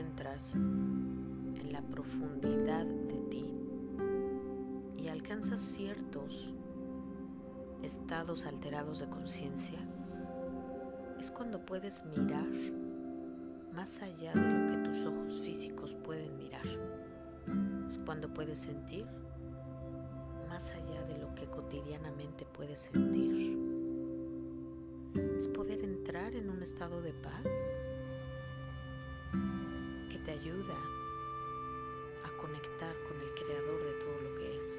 entras en la profundidad de ti y alcanzas ciertos estados alterados de conciencia, es cuando puedes mirar más allá de lo que tus ojos físicos pueden mirar. Es cuando puedes sentir más allá de lo que cotidianamente puedes sentir. Es poder entrar en un estado de paz te ayuda a conectar con el creador de todo lo que es.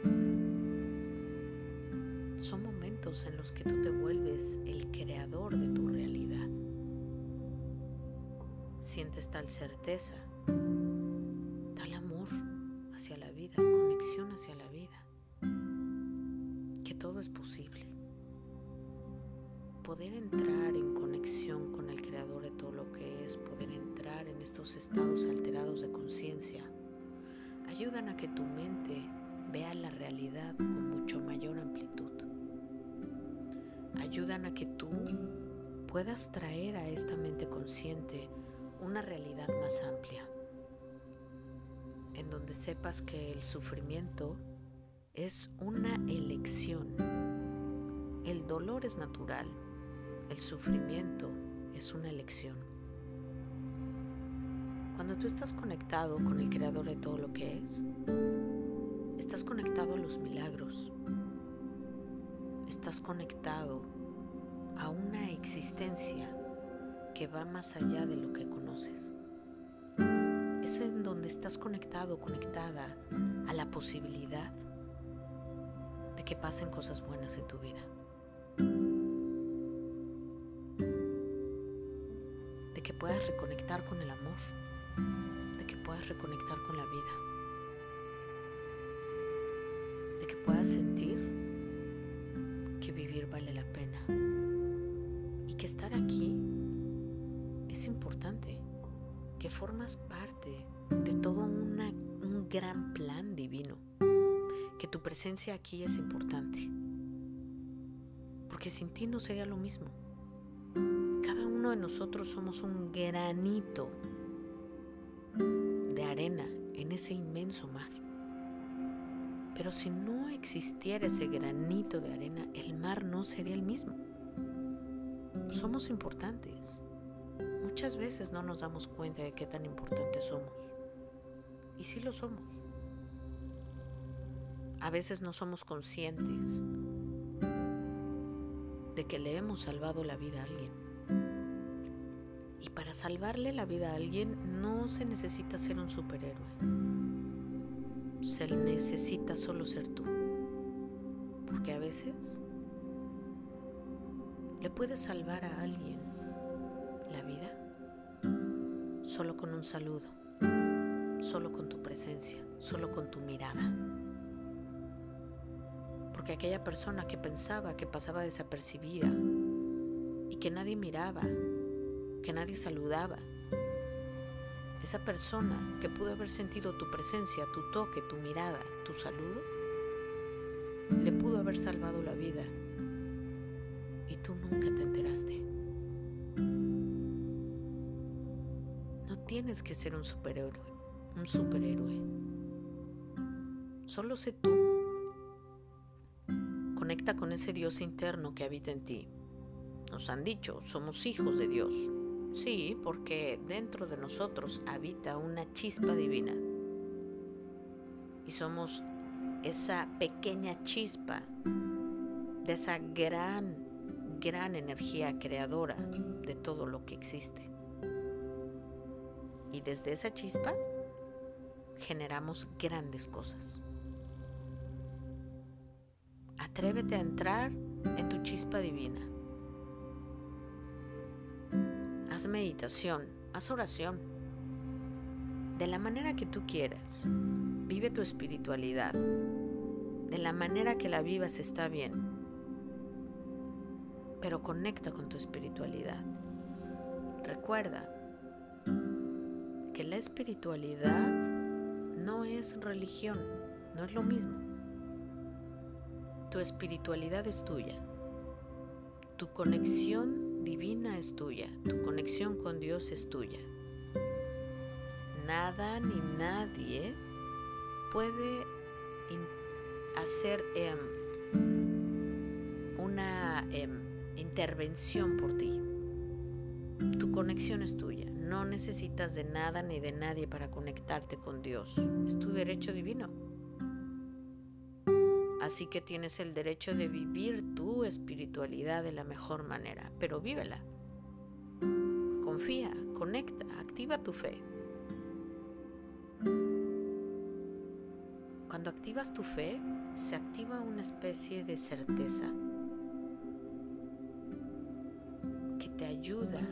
Son momentos en los que tú te vuelves el creador de tu realidad. Sientes tal certeza, tal amor hacia la vida, conexión hacia la vida, que todo es posible. Poder entrar en conexión estos estados alterados de conciencia, ayudan a que tu mente vea la realidad con mucho mayor amplitud. Ayudan a que tú puedas traer a esta mente consciente una realidad más amplia, en donde sepas que el sufrimiento es una elección. El dolor es natural, el sufrimiento es una elección. Cuando tú estás conectado con el creador de todo lo que es, estás conectado a los milagros, estás conectado a una existencia que va más allá de lo que conoces. Es en donde estás conectado, conectada a la posibilidad de que pasen cosas buenas en tu vida. De que puedas reconectar con el amor. De que puedas reconectar con la vida. De que puedas sentir que vivir vale la pena. Y que estar aquí es importante, que formas parte de todo un gran plan divino, que tu presencia aquí es importante, porque sin ti no sería lo mismo. Cada uno de nosotros somos un granito de arena en ese inmenso mar. Pero si no existiera ese granito de arena, el mar no sería el mismo. Somos importantes. Muchas veces no nos damos cuenta de qué tan importantes somos. Y sí lo somos. A veces no somos conscientes de que le hemos salvado la vida a alguien. Y para salvarle la vida a alguien no se necesita ser un superhéroe. Se necesita solo ser tú. Porque a veces le puedes salvar a alguien la vida solo con un saludo, solo con tu presencia, solo con tu mirada. Porque aquella persona que pensaba que pasaba desapercibida y que nadie miraba, que nadie saludaba, esa persona que pudo haber sentido tu presencia, tu toque, tu mirada, tu saludo, le pudo haber salvado la vida y tú nunca te enteraste. No tienes que ser un superhéroe, un superhéroe. Solo sé tú. Conecta con ese Dios interno que habita en ti. Nos han dicho, somos hijos de Dios. Sí, porque dentro de nosotros habita una chispa divina. Y somos esa pequeña chispa de esa gran, gran energía creadora de todo lo que existe. Y desde esa chispa generamos grandes cosas. Atrévete a entrar en tu chispa divina. Haz meditación, haz oración. De la manera que tú quieras. Vive tu espiritualidad. De la manera que la vivas está bien. Pero conecta con tu espiritualidad. Recuerda que la espiritualidad no es religión, no es lo mismo. Tu espiritualidad es tuya. Tu conexión divina es tuya. Tu conexión con Dios es tuya. nada ni nadie puede hacer em, una em, intervención por ti. Tu conexión es tuya. No necesitas de nada ni de nadie para conectarte con Dios. Es tu derecho divino. Así que tienes el derecho de vivir tu espiritualidad de la mejor manera, pero vívela. Confía, conecta, activa tu fe. Cuando activas tu fe, se activa una especie de certeza que te ayuda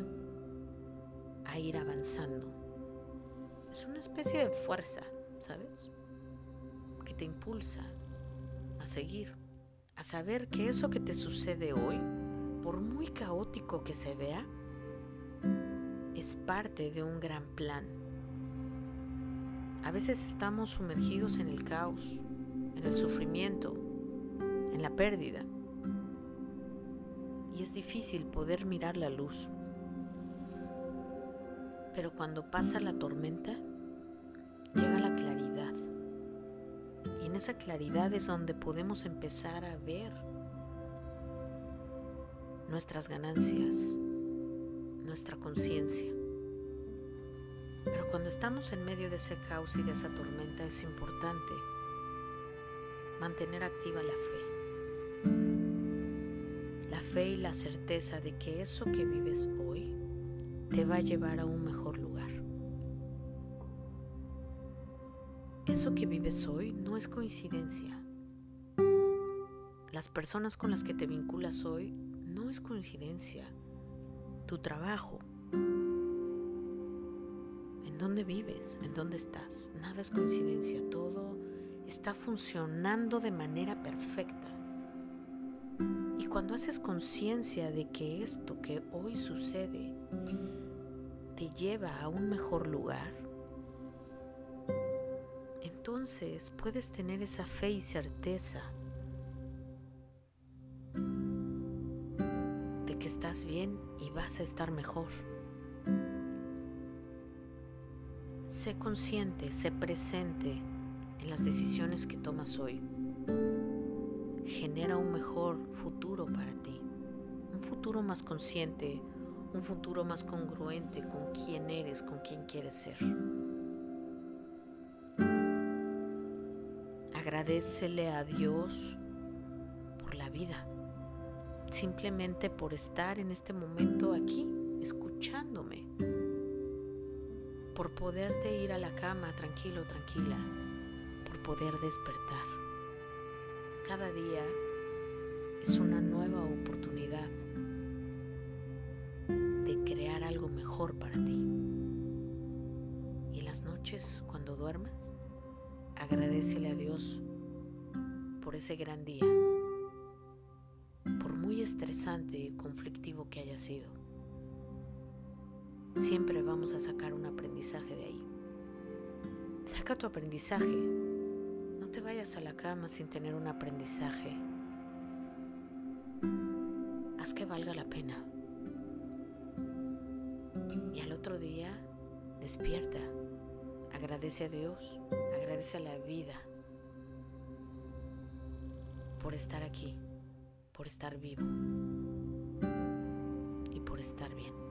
a ir avanzando. Es una especie de fuerza, ¿sabes? Que te impulsa a seguir, a saber que eso que te sucede hoy, por muy caótico que se vea, es parte de un gran plan. A veces estamos sumergidos en el caos, en el sufrimiento, en la pérdida. Y es difícil poder mirar la luz. Pero cuando pasa la tormenta, esa claridad es donde podemos empezar a ver nuestras ganancias, nuestra conciencia. Pero cuando estamos en medio de ese caos y de esa tormenta es importante mantener activa la fe. La fe y la certeza de que eso que vives hoy te va a llevar a un mejor lugar. Eso que vives hoy no es coincidencia. Las personas con las que te vinculas hoy no es coincidencia. Tu trabajo, en dónde vives, en dónde estás, nada es coincidencia. Todo está funcionando de manera perfecta. Y cuando haces conciencia de que esto que hoy sucede te lleva a un mejor lugar, entonces puedes tener esa fe y certeza de que estás bien y vas a estar mejor. Sé consciente, sé presente en las decisiones que tomas hoy. Genera un mejor futuro para ti, un futuro más consciente, un futuro más congruente con quién eres, con quién quieres ser. Agradecele a Dios por la vida, simplemente por estar en este momento aquí, escuchándome, por poderte ir a la cama tranquilo, tranquila, poder despertar. Cada día es una nueva oportunidad de crear algo mejor para ti. Y las noches, cuando duermas, agradecele a Dios por ese gran día, por muy estresante y conflictivo que haya sido. Siempre vamos a sacar un aprendizaje de ahí. Saca tu aprendizaje no te vayas a la cama sin tener un aprendizaje. Haz que valga la pena. Y al otro día, despierta. Agradece a Dios, agradece a la vida por estar aquí, por estar vivo y por estar bien.